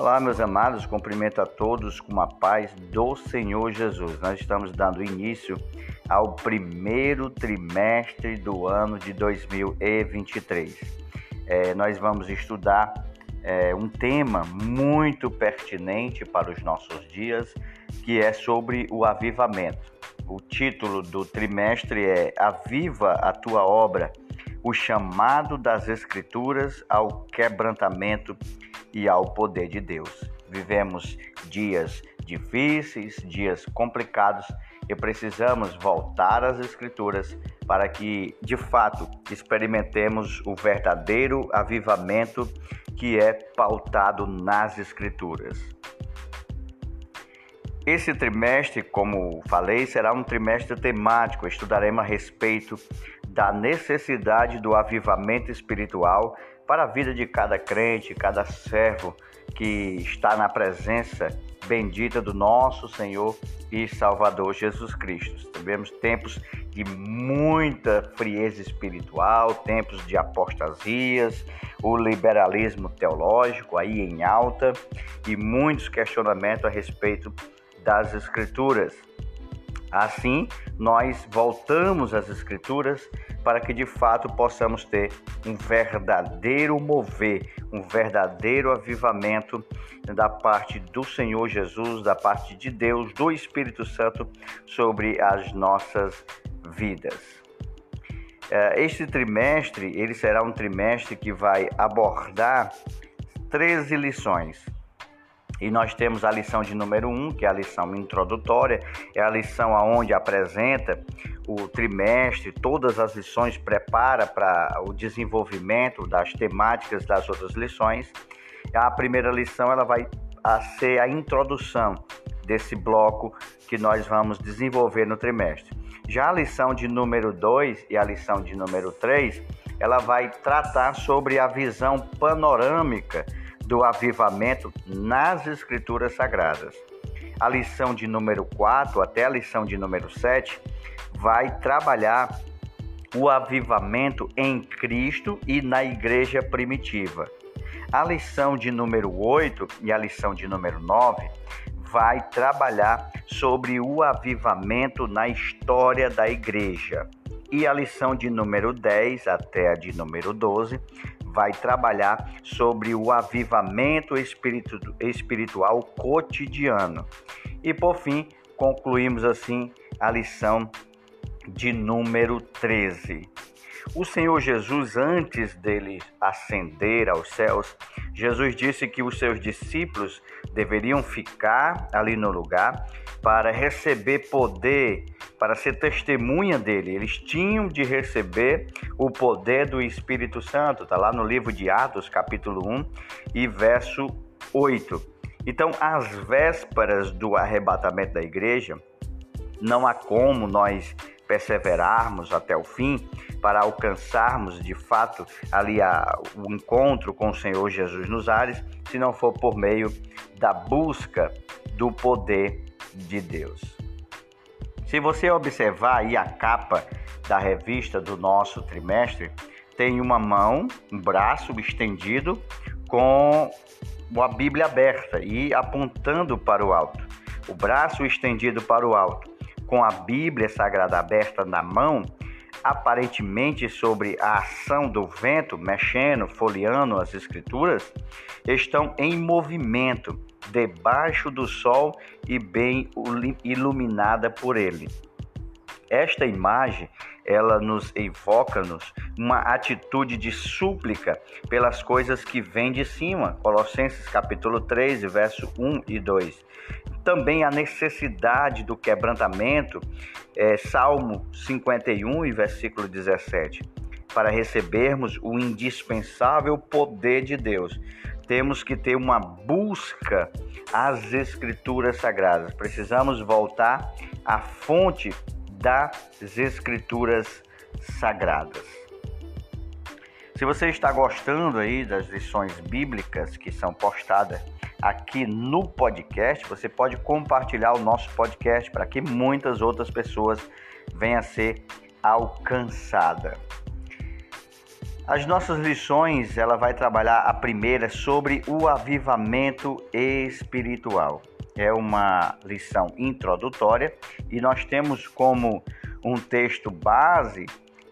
Olá, meus amados, cumprimento a todos com a paz do Senhor Jesus. Nós estamos dando início ao primeiro trimestre do ano de 2023. É, nós vamos estudar é, um tema muito pertinente para os nossos dias, que é sobre o avivamento. O título do trimestre é Aviva a tua obra, o chamado das Escrituras ao quebrantamento e ao poder de Deus. Vivemos dias difíceis, dias complicados e precisamos voltar às Escrituras para que, de fato, experimentemos o verdadeiro avivamento que é pautado nas Escrituras. Esse trimestre, como falei, será um trimestre temático. Estudaremos a respeito da necessidade do avivamento espiritual para a vida de cada crente, cada servo que está na presença bendita do nosso Senhor e Salvador Jesus Cristo. Tivemos tempos de muita frieza espiritual, tempos de apostasias, o liberalismo teológico aí em alta e muitos questionamentos a respeito das Escrituras. Assim, nós voltamos às Escrituras para que de fato possamos ter um verdadeiro mover, um verdadeiro avivamento da parte do Senhor Jesus, da parte de Deus, do Espírito Santo sobre as nossas vidas. É, este trimestre, ele será um trimestre que vai abordar 13 lições e nós temos a lição de número 1, um, que é a lição introdutória, é a lição aonde apresenta o trimestre, todas as lições, prepara para o desenvolvimento das temáticas das outras lições. A primeira lição ela vai a ser a introdução desse bloco que nós vamos desenvolver no trimestre. Já a lição de número 2 e a lição de número 3, ela vai tratar sobre a visão panorâmica do avivamento nas Escrituras Sagradas. A lição de número 4 até a lição de número 7 vai trabalhar o avivamento em Cristo e na igreja primitiva. A lição de número 8 e a lição de número 9 vai trabalhar sobre o avivamento na história da igreja. E a lição de número 10 até a de número 12 vai trabalhar sobre o avivamento espiritu espiritual cotidiano. E por fim, concluímos assim a lição de número 13. O Senhor Jesus, antes dele ascender aos céus, Jesus disse que os seus discípulos deveriam ficar ali no lugar para receber poder, para ser testemunha dele. Eles tinham de receber o poder do Espírito Santo. Está lá no livro de Atos, capítulo 1 e verso 8. Então, às vésperas do arrebatamento da igreja, não há como nós perseverarmos até o fim para alcançarmos de fato ali a, o encontro com o Senhor Jesus nos ares, se não for por meio da busca do poder de Deus. Se você observar aí a capa da revista do nosso trimestre, tem uma mão, um braço estendido com a Bíblia aberta e apontando para o alto. O braço estendido para o alto com a Bíblia Sagrada aberta na mão, aparentemente sobre a ação do vento, mexendo, folheando as Escrituras, estão em movimento debaixo do sol e bem iluminada por ele. Esta imagem, ela nos evoca-nos uma atitude de súplica pelas coisas que vêm de cima. Colossenses capítulo 3, verso 1 e 2 também a necessidade do quebrantamento, é, Salmo 51 e versículo 17. Para recebermos o indispensável poder de Deus, temos que ter uma busca às Escrituras Sagradas. Precisamos voltar à fonte das Escrituras Sagradas. Se você está gostando aí das lições bíblicas que são postadas aqui no podcast, você pode compartilhar o nosso podcast para que muitas outras pessoas venham a ser alcançadas. As nossas lições, ela vai trabalhar a primeira sobre o avivamento espiritual. É uma lição introdutória e nós temos como um texto base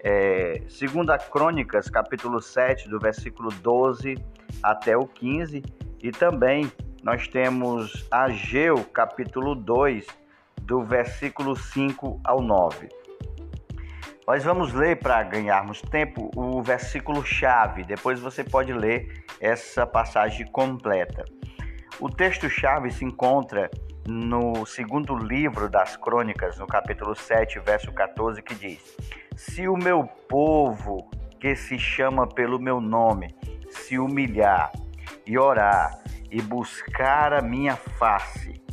é, segunda Crônicas, capítulo 7, do versículo 12 até o 15, e também nós temos Ageu, capítulo 2, do versículo 5 ao 9. Nós vamos ler para ganharmos tempo o versículo chave, depois você pode ler essa passagem completa. O texto chave se encontra no segundo livro das Crônicas, no capítulo 7, verso 14, que diz: Se o meu povo, que se chama pelo meu nome, se humilhar e orar e buscar a minha face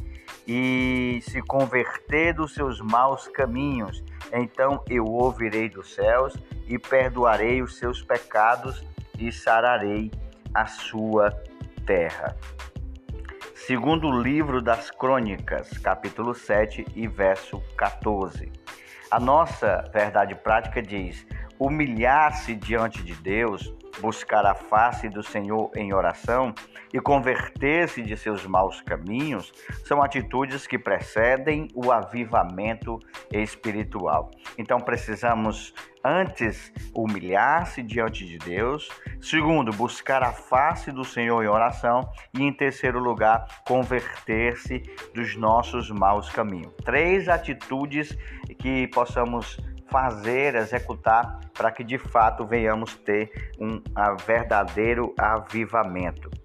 e se converter dos seus maus caminhos, então eu ouvirei dos céus e perdoarei os seus pecados e sararei a sua terra. Segundo o livro das Crônicas, capítulo 7 e verso 14. A nossa verdade prática diz: humilhar-se diante de Deus buscar a face do Senhor em oração e converter-se de seus maus caminhos são atitudes que precedem o avivamento espiritual. Então precisamos antes humilhar-se diante de Deus, segundo, buscar a face do Senhor em oração e em terceiro lugar, converter-se dos nossos maus caminhos. Três atitudes que possamos fazer, executar, para que de fato venhamos ter um verdadeiro avivamento.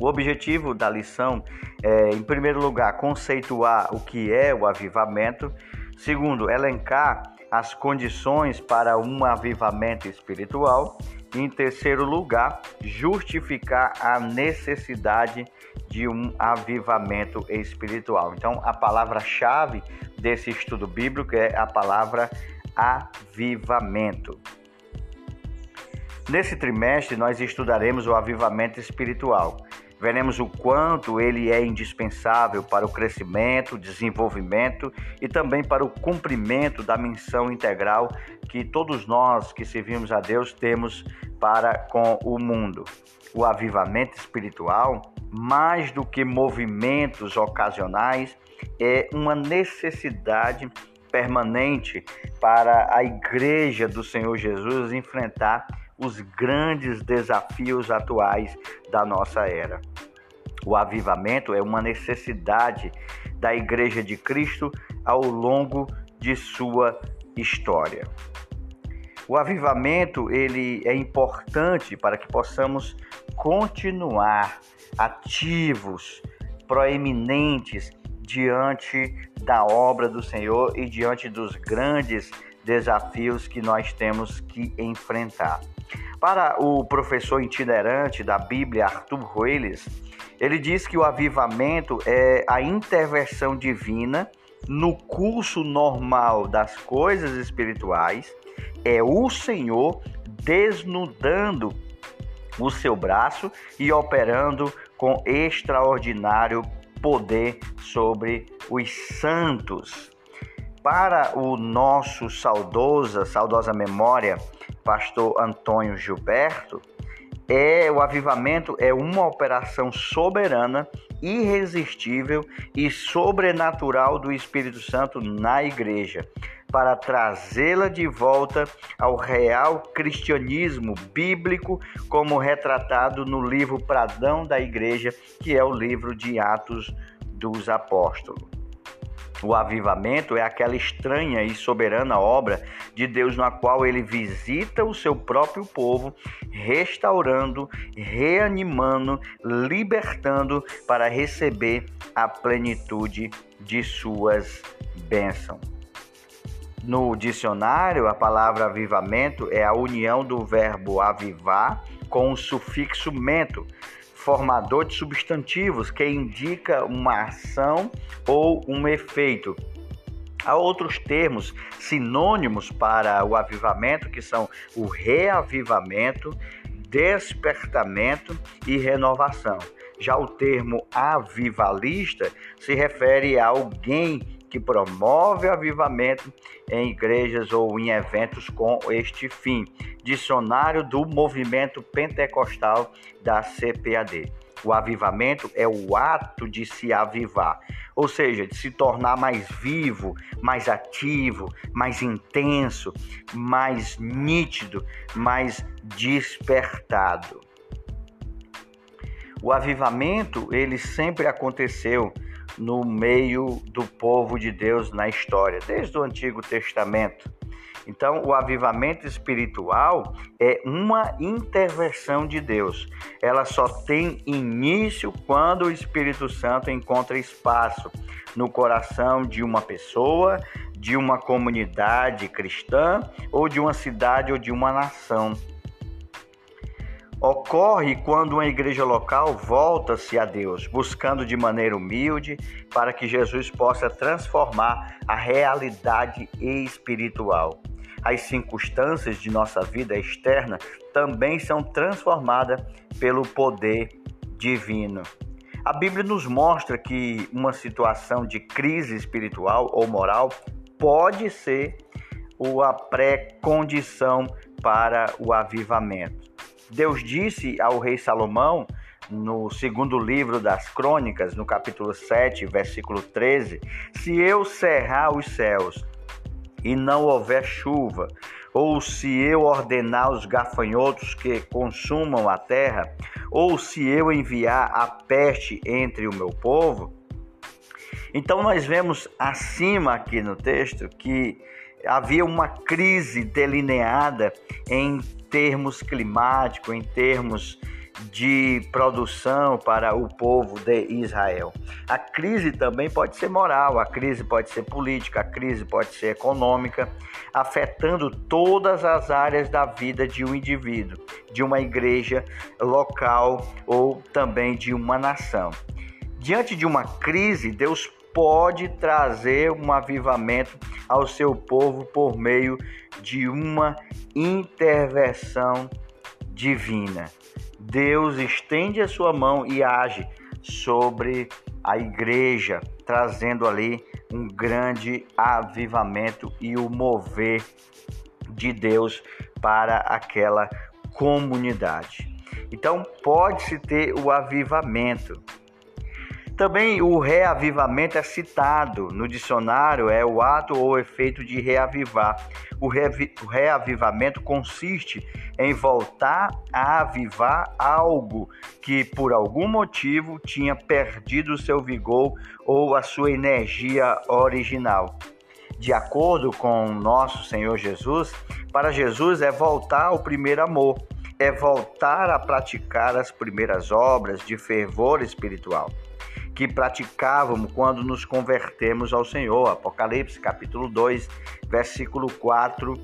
O objetivo da lição é, em primeiro lugar, conceituar o que é o avivamento. Segundo, elencar as condições para um avivamento espiritual. E, em terceiro lugar, justificar a necessidade de um avivamento espiritual. Então, a palavra-chave desse estudo bíblico é a palavra avivamento. Nesse trimestre, nós estudaremos o avivamento espiritual. Veremos o quanto ele é indispensável para o crescimento, desenvolvimento e também para o cumprimento da missão integral que todos nós que servimos a Deus temos para com o mundo. O avivamento espiritual, mais do que movimentos ocasionais, é uma necessidade permanente para a igreja do Senhor Jesus enfrentar os grandes desafios atuais da nossa era. O avivamento é uma necessidade da igreja de Cristo ao longo de sua história. O avivamento ele é importante para que possamos continuar ativos, proeminentes diante da obra do Senhor e diante dos grandes desafios que nós temos que enfrentar. Para o professor itinerante da Bíblia, Arthur Roelis, ele diz que o avivamento é a intervenção divina no curso normal das coisas espirituais, é o Senhor desnudando o seu braço e operando com extraordinário poder sobre os santos. Para o nosso saudosa, saudosa memória, pastor Antônio Gilberto, é o avivamento é uma operação soberana, irresistível e sobrenatural do Espírito Santo na igreja, para trazê-la de volta ao real cristianismo bíblico, como retratado no livro Pradão da Igreja, que é o livro de Atos dos Apóstolos. O avivamento é aquela estranha e soberana obra de Deus na qual ele visita o seu próprio povo, restaurando, reanimando, libertando para receber a plenitude de suas bênçãos. No dicionário, a palavra avivamento é a união do verbo avivar com o sufixo mento, formador de substantivos que indica uma ação ou um efeito. Há outros termos sinônimos para o avivamento, que são o reavivamento, despertamento e renovação. Já o termo avivalista se refere a alguém que promove avivamento em igrejas ou em eventos com este fim. Dicionário do Movimento Pentecostal da CPAD. O avivamento é o ato de se avivar, ou seja, de se tornar mais vivo, mais ativo, mais intenso, mais nítido, mais despertado. O avivamento, ele sempre aconteceu no meio do povo de Deus na história, desde o Antigo Testamento. Então, o avivamento espiritual é uma intervenção de Deus. Ela só tem início quando o Espírito Santo encontra espaço no coração de uma pessoa, de uma comunidade cristã, ou de uma cidade ou de uma nação. Ocorre quando uma igreja local volta-se a Deus, buscando de maneira humilde para que Jesus possa transformar a realidade espiritual as circunstâncias de nossa vida externa também são transformadas pelo poder divino. A Bíblia nos mostra que uma situação de crise espiritual ou moral pode ser a pré-condição para o avivamento. Deus disse ao rei Salomão, no segundo livro das Crônicas, no capítulo 7, versículo 13: Se eu cerrar os céus e não houver chuva, ou se eu ordenar os gafanhotos que consumam a terra, ou se eu enviar a peste entre o meu povo. Então nós vemos acima aqui no texto que havia uma crise delineada em termos climáticos, em termos de produção para o povo de Israel. A crise também pode ser moral, a crise pode ser política, a crise pode ser econômica, afetando todas as áreas da vida de um indivíduo, de uma igreja local ou também de uma nação. Diante de uma crise, Deus pode trazer um avivamento ao seu povo por meio de uma intervenção divina. Deus estende a sua mão e age sobre a igreja, trazendo ali um grande avivamento e o mover de Deus para aquela comunidade. Então, pode-se ter o avivamento, também o reavivamento é citado no dicionário, é o ato ou efeito de reavivar. O, reavivamento consiste em voltar a avivar algo que por algum motivo tinha perdido seu vigor ou a sua energia original. De acordo com nosso Senhor Jesus, para Jesus é voltar ao primeiro amor, é voltar a praticar as primeiras obras de fervor espiritual que praticávamos quando nos convertemos ao Senhor. Apocalipse capítulo 2, versículo 4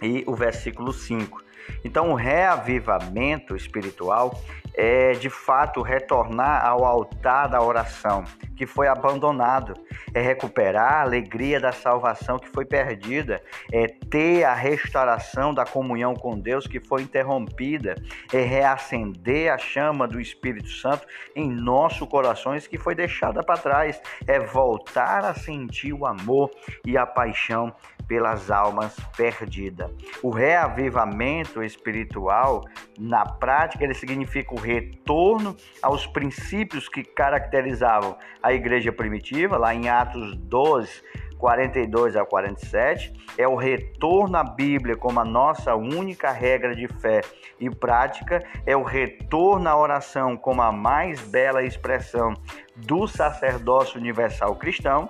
e o versículo 5. Então, o reavivamento espiritual é de fato retornar ao altar da oração que foi abandonado, é recuperar a alegria da salvação que foi perdida, é ter a restauração da comunhão com Deus que foi interrompida, é reacender a chama do Espírito Santo em nossos corações que foi deixada para trás, é voltar a sentir o amor e a paixão pelas almas perdidas. O reavivamento espiritual, na prática, ele significa o retorno aos princípios que caracterizavam a igreja primitiva, lá em Atos 12, 42 a 47, é o retorno à Bíblia como a nossa única regra de fé e prática, é o retorno à oração como a mais bela expressão do sacerdócio universal cristão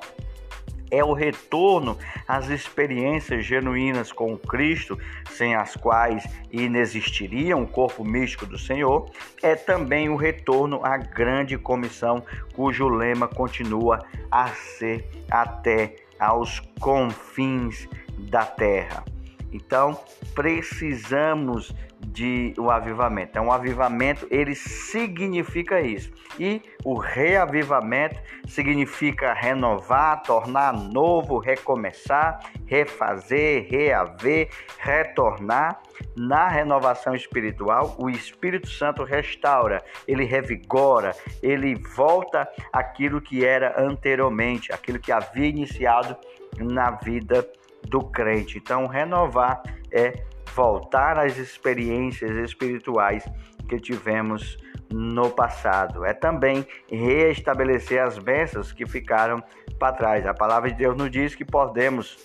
é o retorno às experiências genuínas com Cristo, sem as quais inexistiria um corpo místico do Senhor, é também o retorno à grande comissão, cujo lema continua a ser até aos confins da terra. Então, precisamos de um avivamento. Então, o avivamento ele significa isso. E o reavivamento significa renovar, tornar novo, recomeçar, refazer, reaver, retornar. Na renovação espiritual, o Espírito Santo restaura, ele revigora, ele volta aquilo que era anteriormente, aquilo que havia iniciado na vida do crente. Então, renovar é voltar às experiências espirituais que tivemos no passado. É também reestabelecer as bênçãos que ficaram para trás. A palavra de Deus nos diz que podemos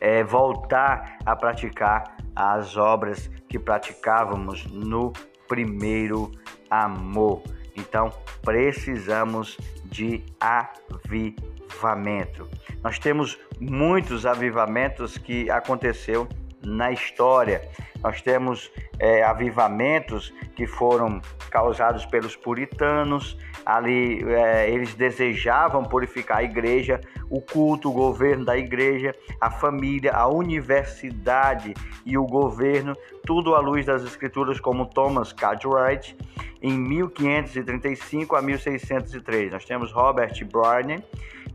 é, voltar a praticar as obras que praticávamos no primeiro amor. Então, precisamos de avivamento. Nós temos muitos avivamentos que aconteceu na história. Nós temos é, avivamentos que foram causados pelos puritanos, ali é, eles desejavam purificar a igreja, o culto, o governo da igreja, a família, a universidade e o governo, tudo à luz das escrituras, como Thomas Cartwright, em 1535 a 1603. Nós temos Robert Browning,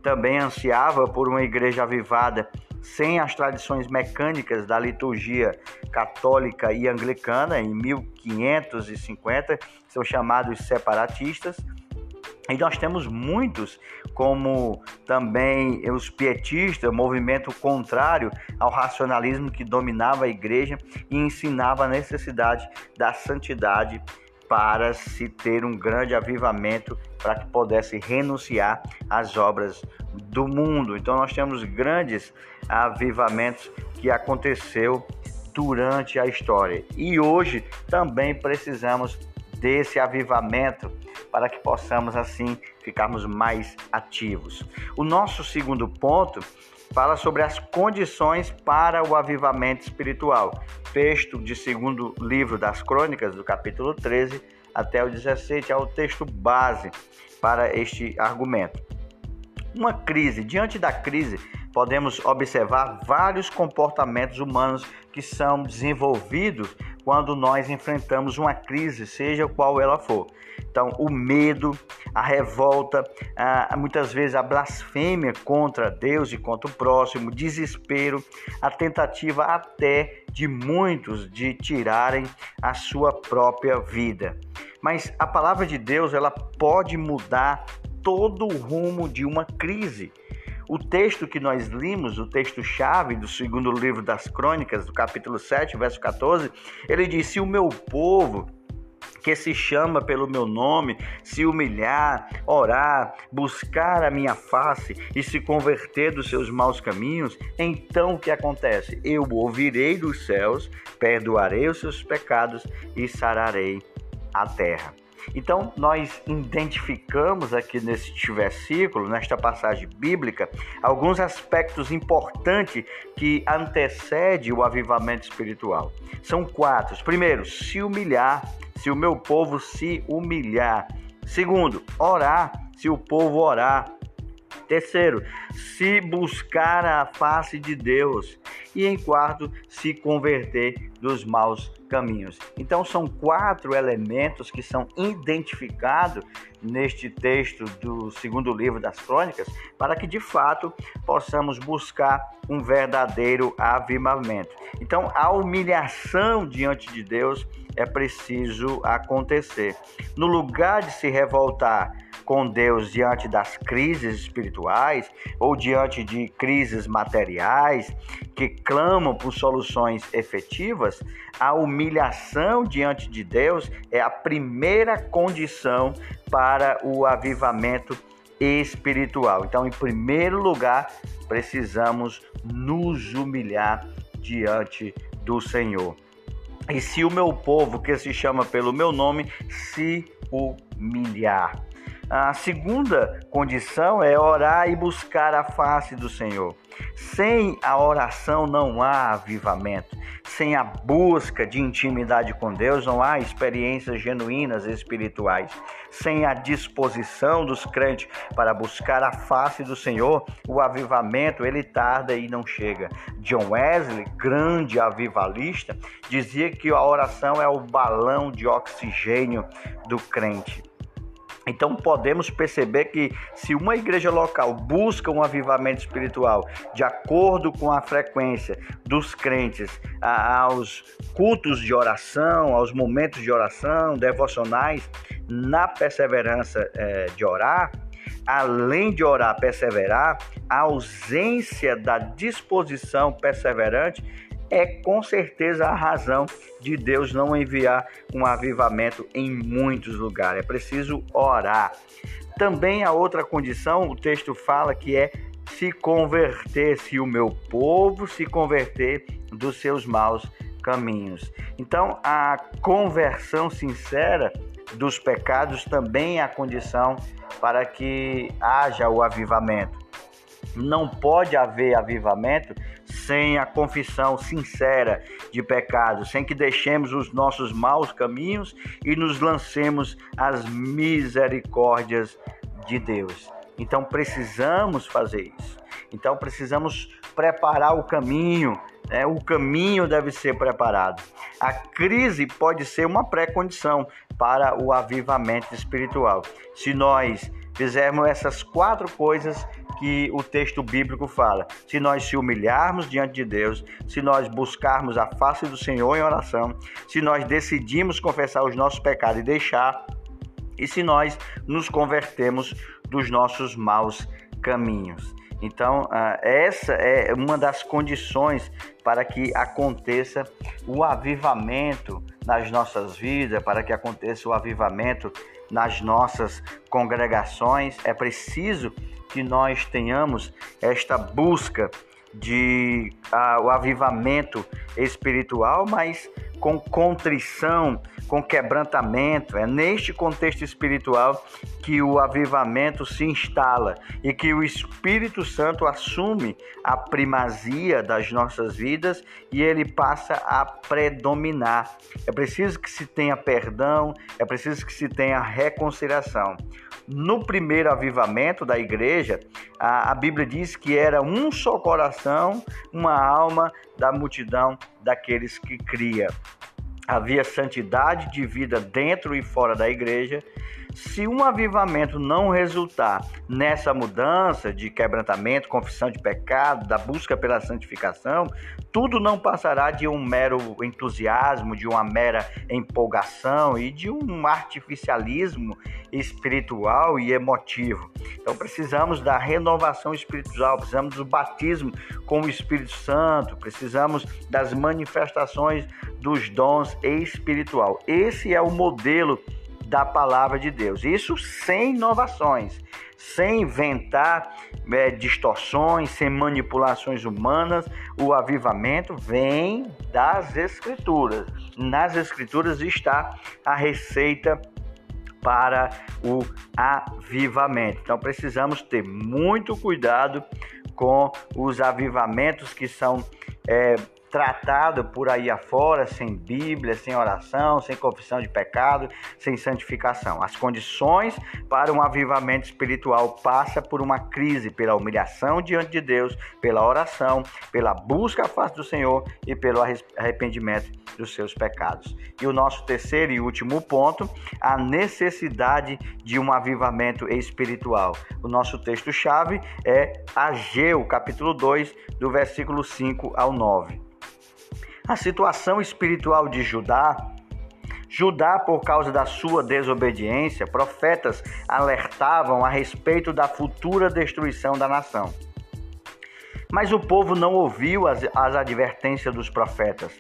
também ansiava por uma igreja avivada sem as tradições mecânicas da liturgia católica e anglicana em 1550, são chamados separatistas. E nós temos muitos, como também os pietistas, movimento contrário ao racionalismo que dominava a igreja e ensinava a necessidade da santidade para se ter um grande avivamento para que pudesse renunciar às obras do mundo. Então nós temos grandes avivamentos que aconteceu durante a história. E hoje também precisamos desse avivamento para que possamos assim ficarmos mais ativos. O nosso segundo ponto fala sobre as condições para o avivamento espiritual. Texto de segundo livro das Crônicas, do capítulo 13 até o 17, é o texto base para este argumento. Uma crise, diante da crise, podemos observar vários comportamentos humanos que são desenvolvidos quando nós enfrentamos uma crise, seja qual ela for. Então, o medo, a revolta, a, muitas vezes a blasfêmia contra Deus e contra o próximo, desespero, a tentativa até de muitos de tirarem a sua própria vida. Mas a palavra de Deus, ela pode mudar todo o rumo de uma crise. O texto que nós limos, o texto-chave do segundo livro das Crônicas, do capítulo 7, verso 14, ele diz: Se o meu povo, que se chama pelo meu nome, se humilhar, orar, buscar a minha face e se converter dos seus maus caminhos, então o que acontece? Eu ouvirei dos céus, perdoarei os seus pecados e sararei a terra. Então, nós identificamos aqui neste versículo, nesta passagem bíblica, alguns aspectos importantes que antecedem o avivamento espiritual. São quatro. Primeiro, se humilhar, se o meu povo se humilhar. Segundo, orar, se o povo orar. Terceiro, se buscar a face de Deus. E em quarto, se converter dos maus caminhos. Então, são quatro elementos que são identificados neste texto do segundo livro das Crônicas, para que de fato possamos buscar um verdadeiro avivamento. Então, a humilhação diante de Deus é preciso acontecer. No lugar de se revoltar com Deus diante das crises espirituais ou diante de crises materiais que clamam por soluções efetivas, a humilhação diante de Deus é a primeira condição para o avivamento espiritual. Então, em primeiro lugar, precisamos nos humilhar diante do Senhor. E se o meu povo, que se chama pelo meu nome, se humilhar. A segunda condição é orar e buscar a face do Senhor. Sem a oração não há avivamento. Sem a busca de intimidade com Deus não há experiências genuínas espirituais. Sem a disposição dos crentes para buscar a face do Senhor, o avivamento ele tarda e não chega. John Wesley, grande avivalista, dizia que a oração é o balão de oxigênio do crente. Então podemos perceber que se uma igreja local busca um avivamento espiritual de acordo com a frequência dos crentes aos cultos de oração, aos momentos de oração, devocionais, na perseverança é, de orar, além de orar, perseverar, a ausência da disposição perseverante é com certeza a razão de Deus não enviar um avivamento em muitos lugares. É preciso orar. Também a outra condição, o texto fala que é se converter, se o meu povo se converter dos seus maus caminhos. Então, a conversão sincera dos pecados também é a condição para que haja o avivamento. Não pode haver avivamento sem a confissão sincera de pecados, sem que deixemos os nossos maus caminhos e nos lancemos às misericórdias de Deus. Então precisamos fazer isso. Então precisamos preparar o caminho. Né? O caminho deve ser preparado. A crise pode ser uma pré-condição para o avivamento espiritual. Se nós fizermos essas quatro coisas, que o texto bíblico fala. Se nós se humilharmos diante de Deus, se nós buscarmos a face do Senhor em oração, se nós decidimos confessar os nossos pecados e deixar, e se nós nos convertemos dos nossos maus caminhos. Então, ah, essa é uma das condições para que aconteça o avivamento nas nossas vidas, para que aconteça o avivamento nas nossas congregações. É preciso que nós tenhamos esta busca de uh, o avivamento espiritual, mas com contrição, com quebrantamento. É neste contexto espiritual que o avivamento se instala e que o Espírito Santo assume a primazia das nossas vidas e ele passa a predominar. É preciso que se tenha perdão, é preciso que se tenha reconciliação. No primeiro avivamento da igreja, a, a Bíblia diz que era um só coração, uma alma da multidão daqueles que cria. Havia santidade de vida dentro e fora da igreja se um avivamento não resultar nessa mudança de quebrantamento, confissão de pecado, da busca pela santificação, tudo não passará de um mero entusiasmo, de uma mera empolgação e de um artificialismo espiritual e emotivo. Então precisamos da renovação espiritual, precisamos do batismo com o Espírito Santo, precisamos das manifestações dos dons espiritual. Esse é o modelo da palavra de Deus. Isso sem inovações, sem inventar é, distorções, sem manipulações humanas. O avivamento vem das Escrituras. Nas Escrituras está a receita para o avivamento. Então precisamos ter muito cuidado com os avivamentos que são é, tratado por aí afora, sem Bíblia, sem oração, sem confissão de pecado, sem santificação. As condições para um avivamento espiritual passa por uma crise, pela humilhação diante de Deus, pela oração, pela busca à face do Senhor e pelo arrependimento dos seus pecados. E o nosso terceiro e último ponto, a necessidade de um avivamento espiritual. O nosso texto-chave é Ageu, capítulo 2, do versículo 5 ao 9. A situação espiritual de Judá Judá, por causa da sua desobediência, profetas alertavam a respeito da futura destruição da nação. Mas o povo não ouviu as, as advertências dos profetas,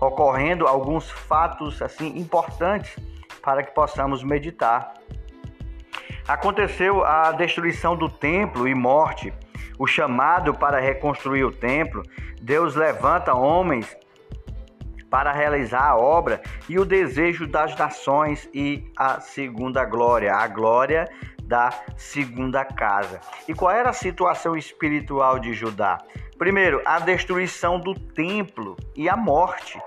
ocorrendo alguns fatos assim importantes para que possamos meditar. Aconteceu a destruição do templo e morte, o chamado para reconstruir o templo. Deus levanta homens para realizar a obra e o desejo das nações e a segunda glória. A glória da segunda casa. E qual era a situação espiritual de Judá? Primeiro, a destruição do templo e a morte.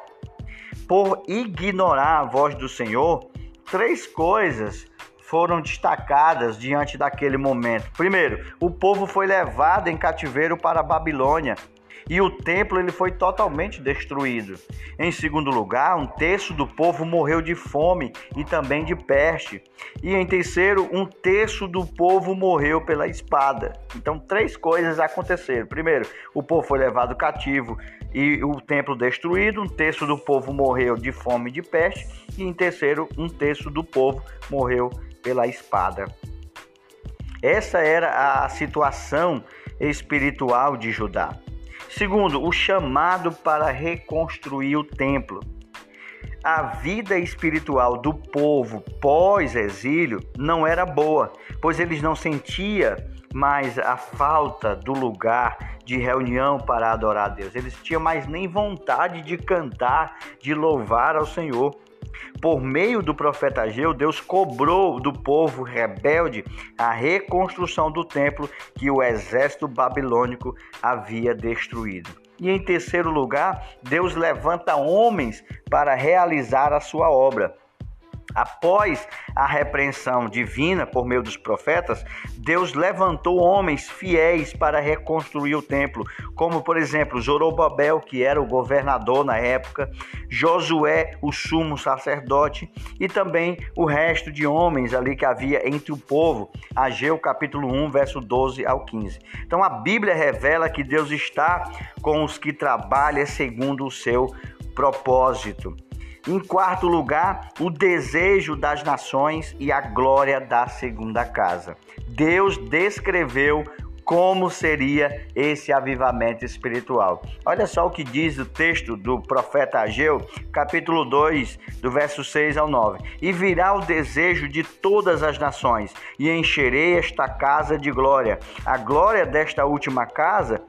Por ignorar a voz do Senhor, três coisas foram destacadas diante daquele momento. Primeiro, o povo foi levado em cativeiro para a Babilônia e o templo ele foi totalmente destruído. Em segundo lugar, um terço do povo morreu de fome e também de peste. E em terceiro, um terço do povo morreu pela espada. Então, três coisas aconteceram. Primeiro, o povo foi levado cativo e o templo destruído, um terço do povo morreu de fome e de peste, e em terceiro, um terço do povo morreu pela espada. Essa era a situação espiritual de Judá. Segundo, o chamado para reconstruir o templo. A vida espiritual do povo pós-exílio não era boa, pois eles não sentiam mais a falta do lugar de reunião para adorar a Deus. Eles tinham mais nem vontade de cantar, de louvar ao Senhor. Por meio do profeta Ageu, Deus cobrou do povo rebelde a reconstrução do templo que o exército babilônico havia destruído. E em terceiro lugar, Deus levanta homens para realizar a sua obra. Após a repreensão divina por meio dos profetas, Deus levantou homens fiéis para reconstruir o templo, como por exemplo Zorobabel, que era o governador na época, Josué, o sumo sacerdote, e também o resto de homens ali que havia entre o povo. Ageu capítulo 1, verso 12 ao 15. Então a Bíblia revela que Deus está com os que trabalham segundo o seu propósito. Em quarto lugar, o desejo das nações e a glória da segunda casa. Deus descreveu como seria esse avivamento espiritual. Olha só o que diz o texto do profeta Ageu, capítulo 2, do verso 6 ao 9. E virá o desejo de todas as nações, e encherei esta casa de glória. A glória desta última casa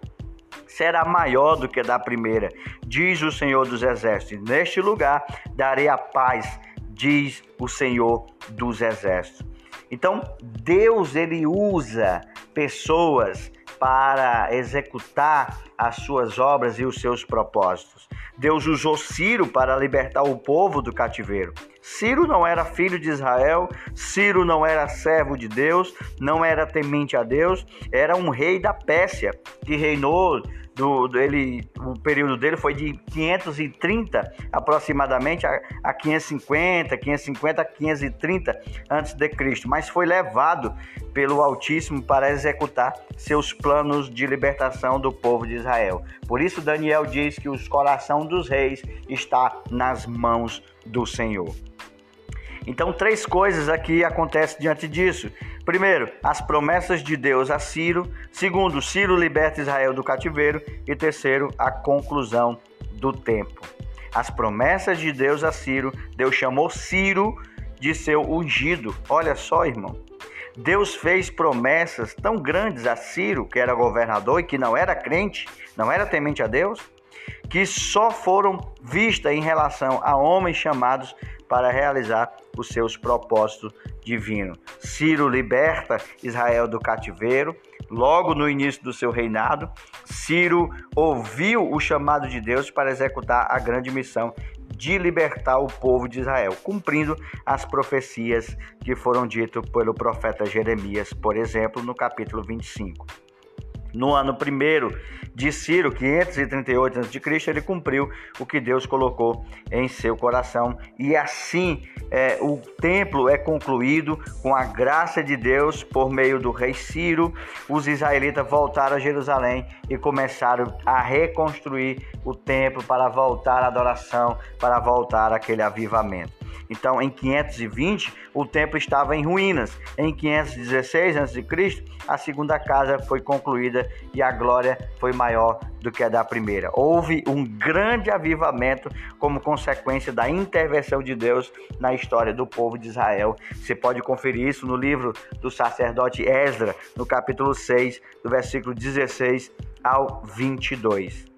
será maior do que da primeira, diz o Senhor dos Exércitos. Neste lugar darei a paz, diz o Senhor dos Exércitos. Então, Deus ele usa pessoas para executar as suas obras e os seus propósitos. Deus usou Ciro para libertar o povo do cativeiro. Ciro não era filho de Israel, Ciro não era servo de Deus, não era temente a Deus, era um rei da Pérsia que reinou do, do, ele, o período dele foi de 530 aproximadamente a, a 550, 550 a 530 antes de Cristo, mas foi levado pelo Altíssimo para executar seus planos de libertação do povo de Israel. Por isso Daniel diz que o coração dos reis está nas mãos do Senhor. Então, três coisas aqui acontecem diante disso. Primeiro, as promessas de Deus a Ciro. Segundo, Ciro liberta Israel do cativeiro. E terceiro, a conclusão do tempo. As promessas de Deus a Ciro. Deus chamou Ciro de seu ungido. Olha só, irmão. Deus fez promessas tão grandes a Ciro, que era governador e que não era crente, não era temente a Deus, que só foram vistas em relação a homens chamados para realizar os seus propósitos divinos. Ciro liberta Israel do cativeiro. Logo no início do seu reinado, Ciro ouviu o chamado de Deus para executar a grande missão de libertar o povo de Israel, cumprindo as profecias que foram ditas pelo profeta Jeremias, por exemplo, no capítulo 25. No ano primeiro de Ciro, 538 a.C., ele cumpriu o que Deus colocou em seu coração. E assim é, o templo é concluído com a graça de Deus por meio do rei Ciro. Os israelitas voltaram a Jerusalém e começaram a reconstruir o templo para voltar à adoração, para voltar àquele avivamento. Então, em 520, o templo estava em ruínas. Em 516 a.C., a segunda casa foi concluída e a glória foi maior do que a da primeira. Houve um grande avivamento como consequência da intervenção de Deus na história do povo de Israel. Você pode conferir isso no livro do sacerdote Esdra, no capítulo 6, do versículo 16 ao 22.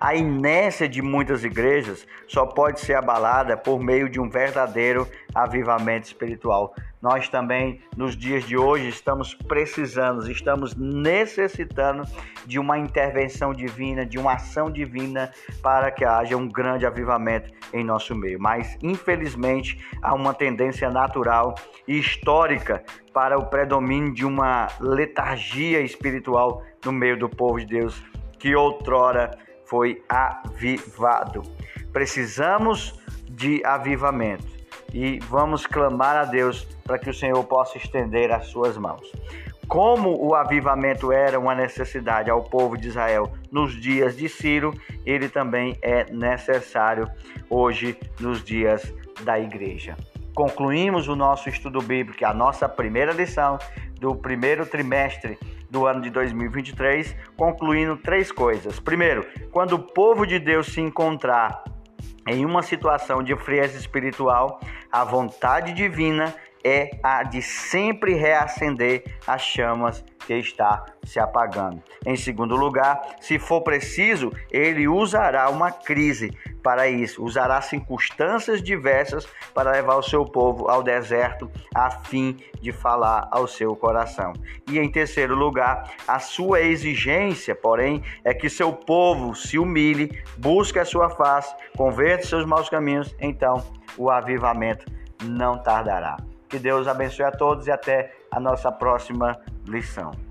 A inércia de muitas igrejas só pode ser abalada por meio de um verdadeiro avivamento espiritual. Nós também, nos dias de hoje, estamos precisando, estamos necessitando de uma intervenção divina, de uma ação divina para que haja um grande avivamento em nosso meio. Mas, infelizmente, há uma tendência natural e histórica para o predomínio de uma letargia espiritual no meio do povo de Deus que outrora foi avivado. Precisamos de avivamento e vamos clamar a Deus para que o Senhor possa estender as suas mãos. Como o avivamento era uma necessidade ao povo de Israel nos dias de Ciro, ele também é necessário hoje nos dias da igreja. Concluímos o nosso estudo bíblico, a nossa primeira lição do primeiro trimestre do ano de 2023, concluindo três coisas. Primeiro, quando o povo de Deus se encontrar em uma situação de frieza espiritual, a vontade divina é a de sempre reacender as chamas que está se apagando. Em segundo lugar, se for preciso, ele usará uma crise para isso, usará circunstâncias diversas para levar o seu povo ao deserto a fim de falar ao seu coração. E em terceiro lugar, a sua exigência, porém, é que seu povo se humilhe, busque a sua face, converta seus maus caminhos, então o avivamento não tardará. Que Deus abençoe a todos e até a nossa próxima lição.